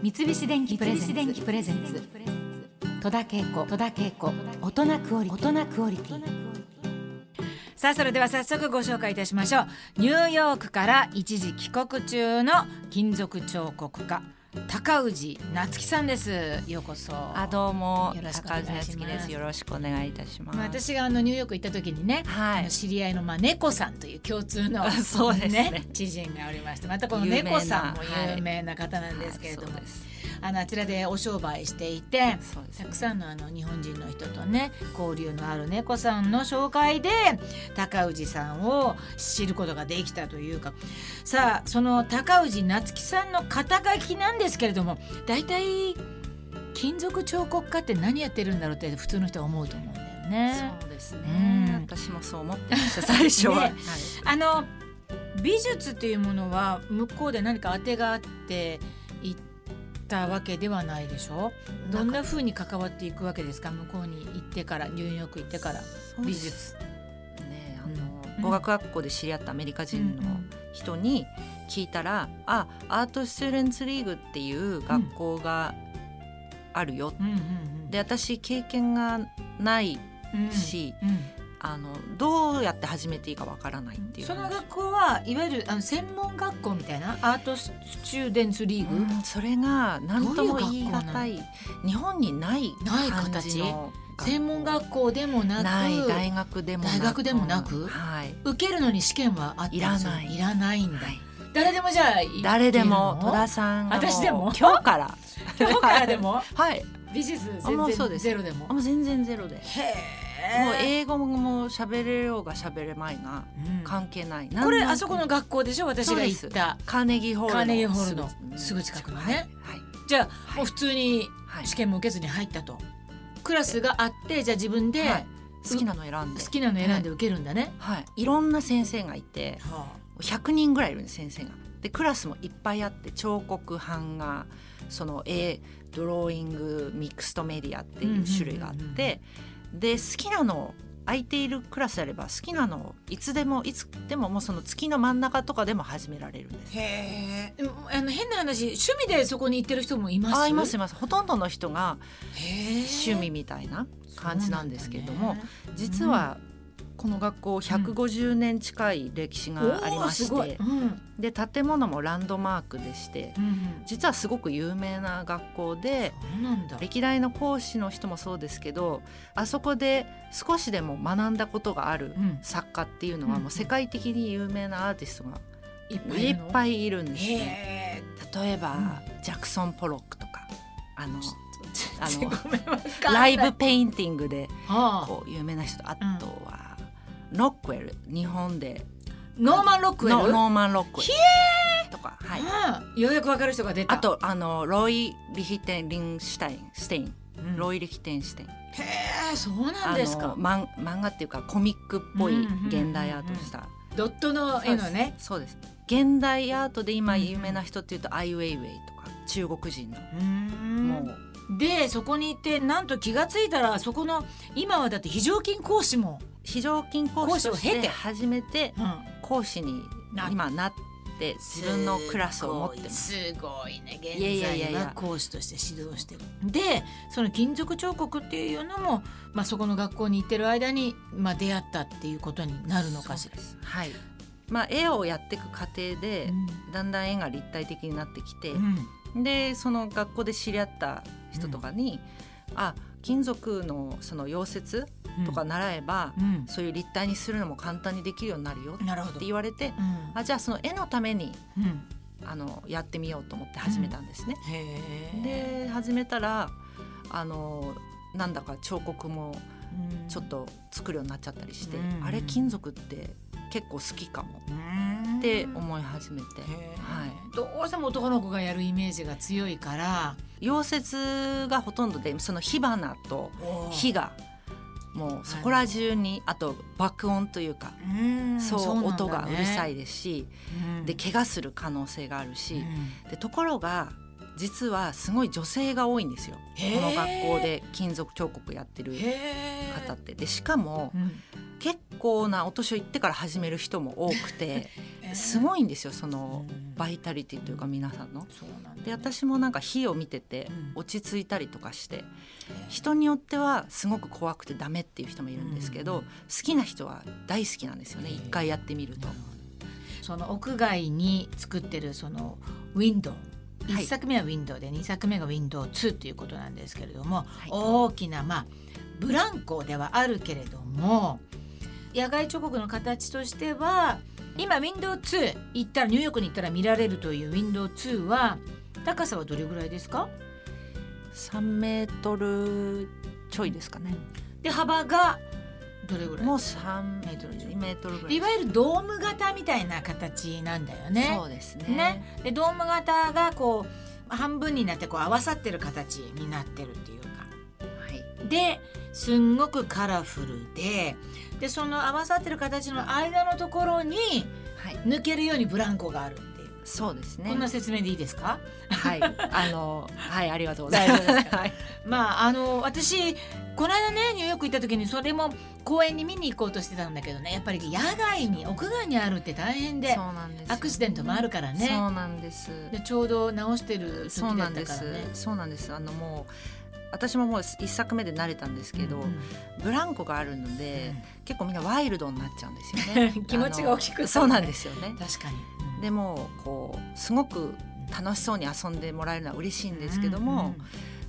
三菱電機プレゼンツ。戸田恵子。大人クオリティ。さあそれでは早速ご紹介いたしましょう。ニューヨークから一時帰国中の金属彫刻家高氏夏樹さんです。ようこそ。あどうも。よろしくお願いします。高橋夏樹です。よろしくお願いいたします、まあ私があのニューヨーク行った時にね、はい。知り合いのまあ猫さんという共通の そうですね。知人がおりましてまたこの猫さんもはい有名な方なんですけれども、はいそうです。あのあちらでお商売していてそうですたくさんのあの日本人の人とね交流のある猫さんの紹介で高氏さんを知ることができたというか。さあその高氏夏樹さんの肩書きなんですけれども大体金属彫刻家って何やってるんだろうって普通の人は思うと思うんだよね。そうですうん。ね私もそう思ってました最初は、ね。はい。あの美術というものは向こうで何か当てがあって行ったわけではないでしょ？どんな風に関わっていくわけですか？向こうに行ってからニューヨーク行ってから美術。ねあうん。の語学学校で知り合ったアメリカ人の人に聞いたら「あアート・スチューデンツ・リーグっていう学校があるよ」で私経験がないうんし、うん。あのどうやって始めていいかわからないっていうその話学校はいわゆるあの専門学校みたいな？アートスチューデンツリーグ、うんそれが何とも言い難い。日本にないない感形？じの専門学校でもなく？ない。大学でもなく。大学でもなく？はい、受けるのに試験はあったいらない。いらないんだ、はい誰でもじゃあ誰でも戸田さんが私でも？今日から。今日からでも？はい。美術あもう全然そうです。ゼロでも？あもう全然ゼロで。もうへえ英語も喋れようが喋れまいがうん。関係ない。これあそこの学校でしょ？私が行った。カーネギーホールの。ぐすぐ近くのね。はい。じゃあ、はい。もう普通にはい。試験も受けずに入ったと。クラスがあってじゃあ自分ではい。好きなの選んで。好きなの選んで受けるんだね、はい。いろんな先生がいて。は100人ぐらいいるんです先生が。でクラスもいっぱいあって彫刻版画その絵ドローイングミックストメディアっていう種類があって、で好きなの空いているクラスであれば好きなのをいつでもいつでももうその月の真ん中とかでも始められるんです。あへえあの変な話趣味でそこに行ってる人もいます？あいますいます。ほとんどの人が趣味みたいな感じなんですけれども、ね。実はこの学校150年近い歴史がありまして、うん。で建物もランドマークでしてうん実はすごく有名な学校で歴代の講師の人もそうですけどあそこで少しでも学んだことがあるうん。作家っていうのはうんもう世界的に有名なアーティストがいっぱいいるんですね。例えば、ジャクソン・ポロックとかあのあのライブペインティングではあ。こう有名な人あとは、ロックウェル日本で。ノーマンロックウェル？ノノーマン・ロックウェルとか、はい、はあようやくわかる人が出た。あとあのロイ・リヒテンリンシュタイン。ステインうん。ロイ・リヒテンシュテイン。へえそうなんあですか。の漫漫画っていうかコミックっぽい現代アートした、ドットの絵のね。そうです。現代アートで今有名な人っていうと、アイ・ウェイウェイとか中国人の、もうでそこに行ってなんと気がついたらそこの今はだって非常勤講師も、非常勤講師を経て初めてうん、講師にな今なって自分のクラスを持ってます。すごいね現在は。講師として指導してる。でその金属彫刻っていうのも、まあ、そこの学校に行ってる間に、まあ、出会ったっていうことになるのかしら。はい。まあ絵をやっていく過程で、うだんだん絵が立体的になってきて、んでその学校で知り合った人とかに、あ金属のその溶接うん。とか習えば、うん。そういう立体にするのも簡単にできるようになるよって言われて、うん。あじゃあその絵のためにうん。あのやってみようと思って始めたんですね。で始めたらあのなんだか彫刻もうん。ちょっと作るようになっちゃったりして、うん。あれ金属って結構好きかも。うんって思い始めて、はい、どうしても男の子がやるイメージが強いから。溶接がほとんどでその火花と火がもうそこら中にあと爆音というか、うん。そう音がうるさいですし、うん。で怪我する可能性があるし、うん。でところが実はすごい女性が多いんですよ。この学校で金属彫刻やってる方って。でしかもうん。結構なお年をいってから始める人も多くて すごいんですよそのバイタリティというか皆さんの。で私もなんか火を見てて落ち着いたりとかして人によってはすごく怖くてダメっていう人もいるんですけど好きな人は大好きなんですよね。一回やってみると。その屋外に作ってるそのウィンドウ1作目はウィンドウで2作目がウィンドウ2ということなんですけれども、はい、大きなまあブランコではあるけれども野外彫刻の形としては今 Windows2 行ったらニューヨークに行ったら見られるという Windows2 は高さはどれぐらいですか？3メートルちょいですかね。で幅がどれぐらい？もう3メートル2メートルぐらい。いわゆるドーム型みたいな形なんだよね。そうですね。ね。でドーム型がこう半分になってこう合わさってる形になってるっていうか。はい、ですんごくカラフルででその合わさってる形の間のところに抜けるようにブランコがあるっていう。そうですね。こんな説明でいいですか？はい、あの、はい、ありがとうございます。はい、まあ、あの、私、この間ね、ニューヨーク行った時に、それも公園に見に行こうとしてたんだけどね、やっぱり野外に、屋外にあるって大変で。アクシデントもあるからね。そうなんです。で、ちょうど直してる時だったからね。そうなんです。あの、もう。私ももう一作目で慣れたんですけど、うんうん、ブランコがあるので、うん、結構みんなワイルドになっちゃうんですよね 気持ちが大きく、そうなんですよね確かに、うん、でもこうすごく楽しそうに遊んでもらえるのは嬉しいんですけども、うんうん、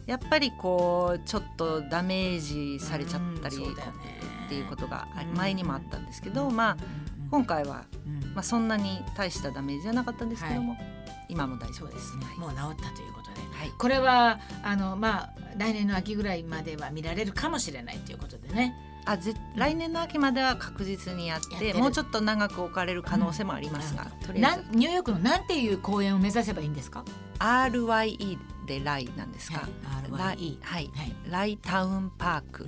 やっぱりこうちょっとダメージされちゃったり、っていうことが前にもあったんですけど、まあ今回は、まあ、そんなに大したダメージじゃなかったんですけども、はい、今も大丈夫です、ね、もう治ったということで、はい、これはあのまあ来年の秋ぐらいまでは見られるかもしれないということでね。あぜ来年の秋までは確実にやってもうちょっと長く置かれる可能性もありますが、うん、とりあえず。ニューヨークのなんていう公演を目指せばいいんですか？RYE でライなんですか、はい、RYE はい、はい、ライタウンパーク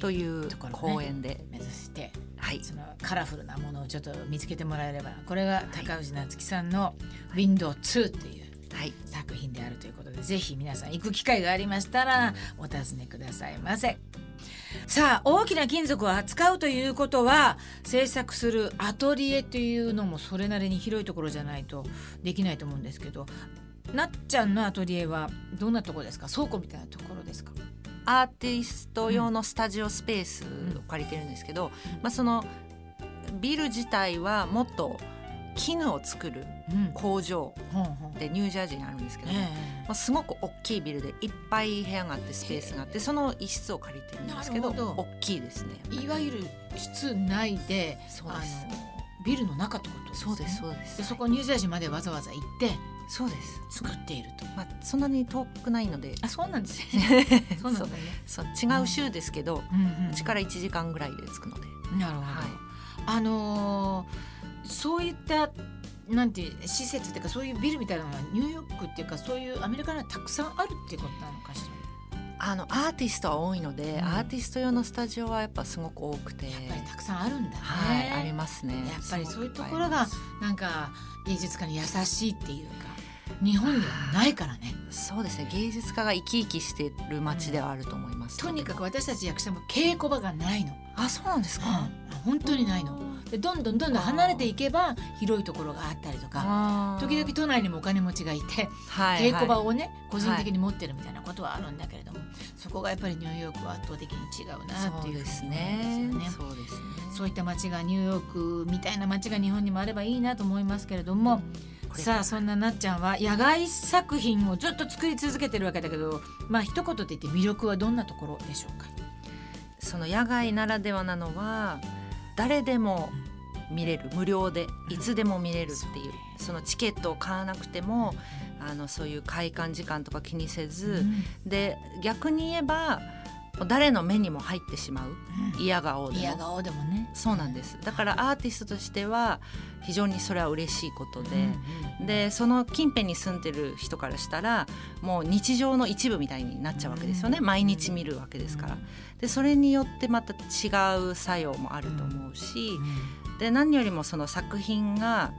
という公園で、ね、目指して、はい、そのカラフルなものをちょっと見つけてもらえればこれが高氏夏樹さんの「ウィンドウ2」というはい、作品であるということでぜひ皆さん行く機会がありましたらお尋ねくださいませ。さあ大きな金属を扱うということは制作するアトリエというのもそれなりに広いところじゃないとできないと思うんですけどなっちゃんのアトリエはどんなとこですか？倉庫みたいなところですか？アーティスト用のスタジオスペースを借りてるんですけど、うん、まあ、そのビル自体はもっと絹を作る工場でニュージャージーにあるんですけど、まあ、すごく大きいビルでいっぱい部屋があってスペースがあってその一室を借りてるんですけど大きいですね。いわゆる室内でそうです。ビルの中ってこと、ね、そうですそうです。でそこニュージャージーまでわざわざ行ってそうです。作っていると、まあ、そんなに遠くないので。あそうなんですね。そうなんだね。そう違う州ですけど、うちから1時間ぐらいで着くので。なるほど、はい、あのー、そういったなんて施設っていうかそういうビルみたいなのがニューヨークっていうかそういうアメリカにはたくさんあるっていうことなのかしら？あのアーティストは多いので、うん、アーティスト用のスタジオはやっぱすごく多くて。やっぱりたくさんあるんだね、はい、ありますね。やっぱりそういうところがなんか芸術家に優しいっていうか日本にはないからね。そうですね。芸術家が生き生きしてる街ではあると思います、うん、とにかく私たち役者も稽古場がないの。あそうなんですか、うん、本当にないのでどんどんどんどん離れていけば広いところがあったりとか時々都内にもお金持ちがいて、はい、稽古場をね個人的に持ってるみたいなことはあるんだけれども、はい、そこがやっぱりニューヨークは圧倒的に違うなっていうふうに思うんですよね。そうですね。そういった街がニューヨークみたいな街が日本にもあればいいなと思いますけれども。さあそんななっちゃんは野外作品をずっと作り続けてるわけだけどまあ一言で言って魅力はどんなところでしょうか？その野外ならではなのは誰でも見れる無料でいつでも見れるっていう、そのチケットを買わなくても、あのそういう開館時間とか気にせず、で逆に言えば誰の目にも入ってしまう、うん、嫌顔でも嫌顔でもね。そうなんです。だからアーティストとしては非常にそれは嬉しいことで、うんうん、でその近辺に住んでる人からしたらもう日常の一部みたいになっちゃうわけですよね、うん、毎日見るわけですから。でそれによってまた違う作用もあると思うし、で何よりもその作品が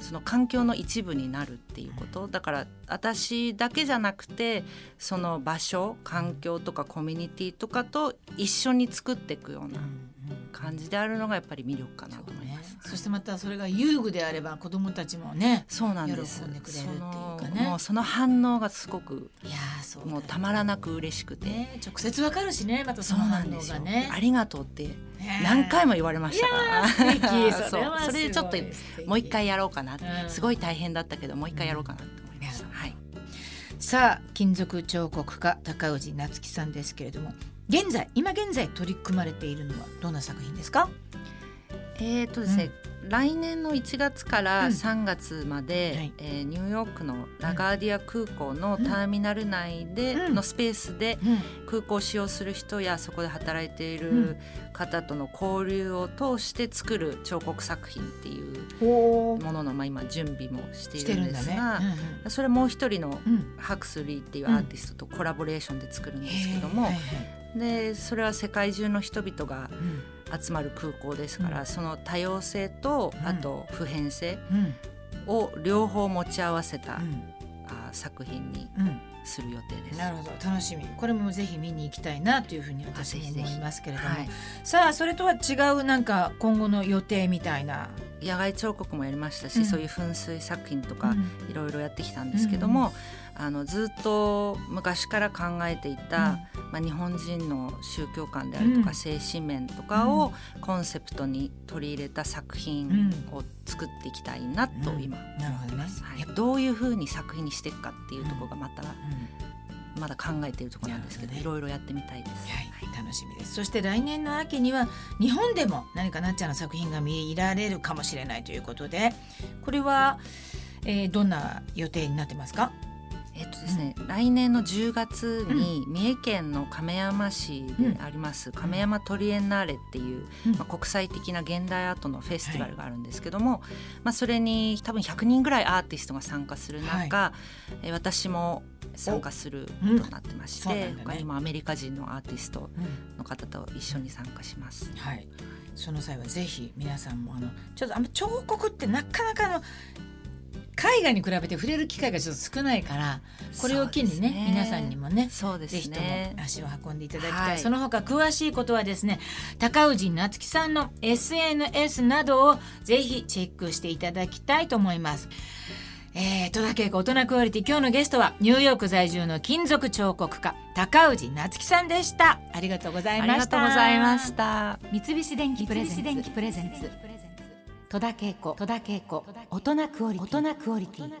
その環境の一部になるっていうこと。だから私だけじゃなくてその場所環境とかコミュニティとかと一緒に作っていくような。感じであるのがやっぱり魅力かなと思います。そ、ね,、してまたそれが遊具であれば子どもたちもねそうなんです。喜んでくれるっていうかね。もうその反応がすごくいやそう、もうたまらなく嬉しくて、ね、直接わかるしねまたその反応がね。ありがとうって何回も言われましたから。そう。それでちょっともう一回やろうかな、うん、すごい大変だったけどもう一回やろうかなと思いました、うん、はい。さあ金属彫刻家高氏夏樹さんですけれども現在今現在取り組まれているのはどんな作品ですか？えーとですね、うん、来年の1月から3月まで、うんはい、えー、ニューヨークのラガーディア空港のターミナル内でのスペースで空港を使用する人やそこで働いている方との交流を通して作る彫刻作品っていうものの、まあ、今準備もしているんですが、ね。うんうん、それもう一人のハクスリーっていうアーティストとコラボレーションで作るんですけども、でそれは世界中の人々が、集まる空港ですから、うん、その多様性と、あと普遍性を両方持ち合わせた、あ作品にする予定です。なるほど。楽しみ。これもぜひ見に行きたいなというふうに私も思いますけれども、はい、さあそれとは違うなんか今後の予定みたいな。野外彫刻もやりましたし、うん、そういう噴水作品とかいろいろやってきたんですけども、うん、あのずっと昔から考えていた、うん、まあ、日本人の宗教観であるとか、精神面とかをコンセプトに取り入れた作品を作っていきたいなと今思います。はい、どういうふうに作品にしていくかっていうところがまた、まだ考えているところなんですけど、ね、いろいろやってみたいです。はい、楽しみです。そして来年の秋には日本でも何かなっちゃんの作品が見られるかもしれないということで、これは、えー、どんな予定になってますか？えっとですね、うん、来年の10月に三重県の亀山市であります、うん、亀山トリエンナーレっていう、うん、まあ、国際的な現代アートのフェスティバルがあるんですけども、はい、まあ、それに多分100人ぐらいアーティストが参加する中、はい、え私も参加することになってまして、ね、他にもアメリカ人のアーティストの方と一緒に参加します。はい、その際はぜひ皆さんもあのちょっとあの彫刻ってなかなかの海外に比べて触れる機会がちょっと少ないからこれを機にね、ね、皆さんにもねそうですね。ぜひとも足を運んでいただきたい、はい、その他詳しいことはですね高氏夏樹さんの SNS などをぜひチェックしていただきたいと思います。えー、戸田恵子大人クオリティ今日のゲストはニューヨーク在住の金属彫刻家高氏夏樹さんでした。ありがとうございました。ありがとうございました。三菱電機プレゼンツ。戸田恵子大人クオリティ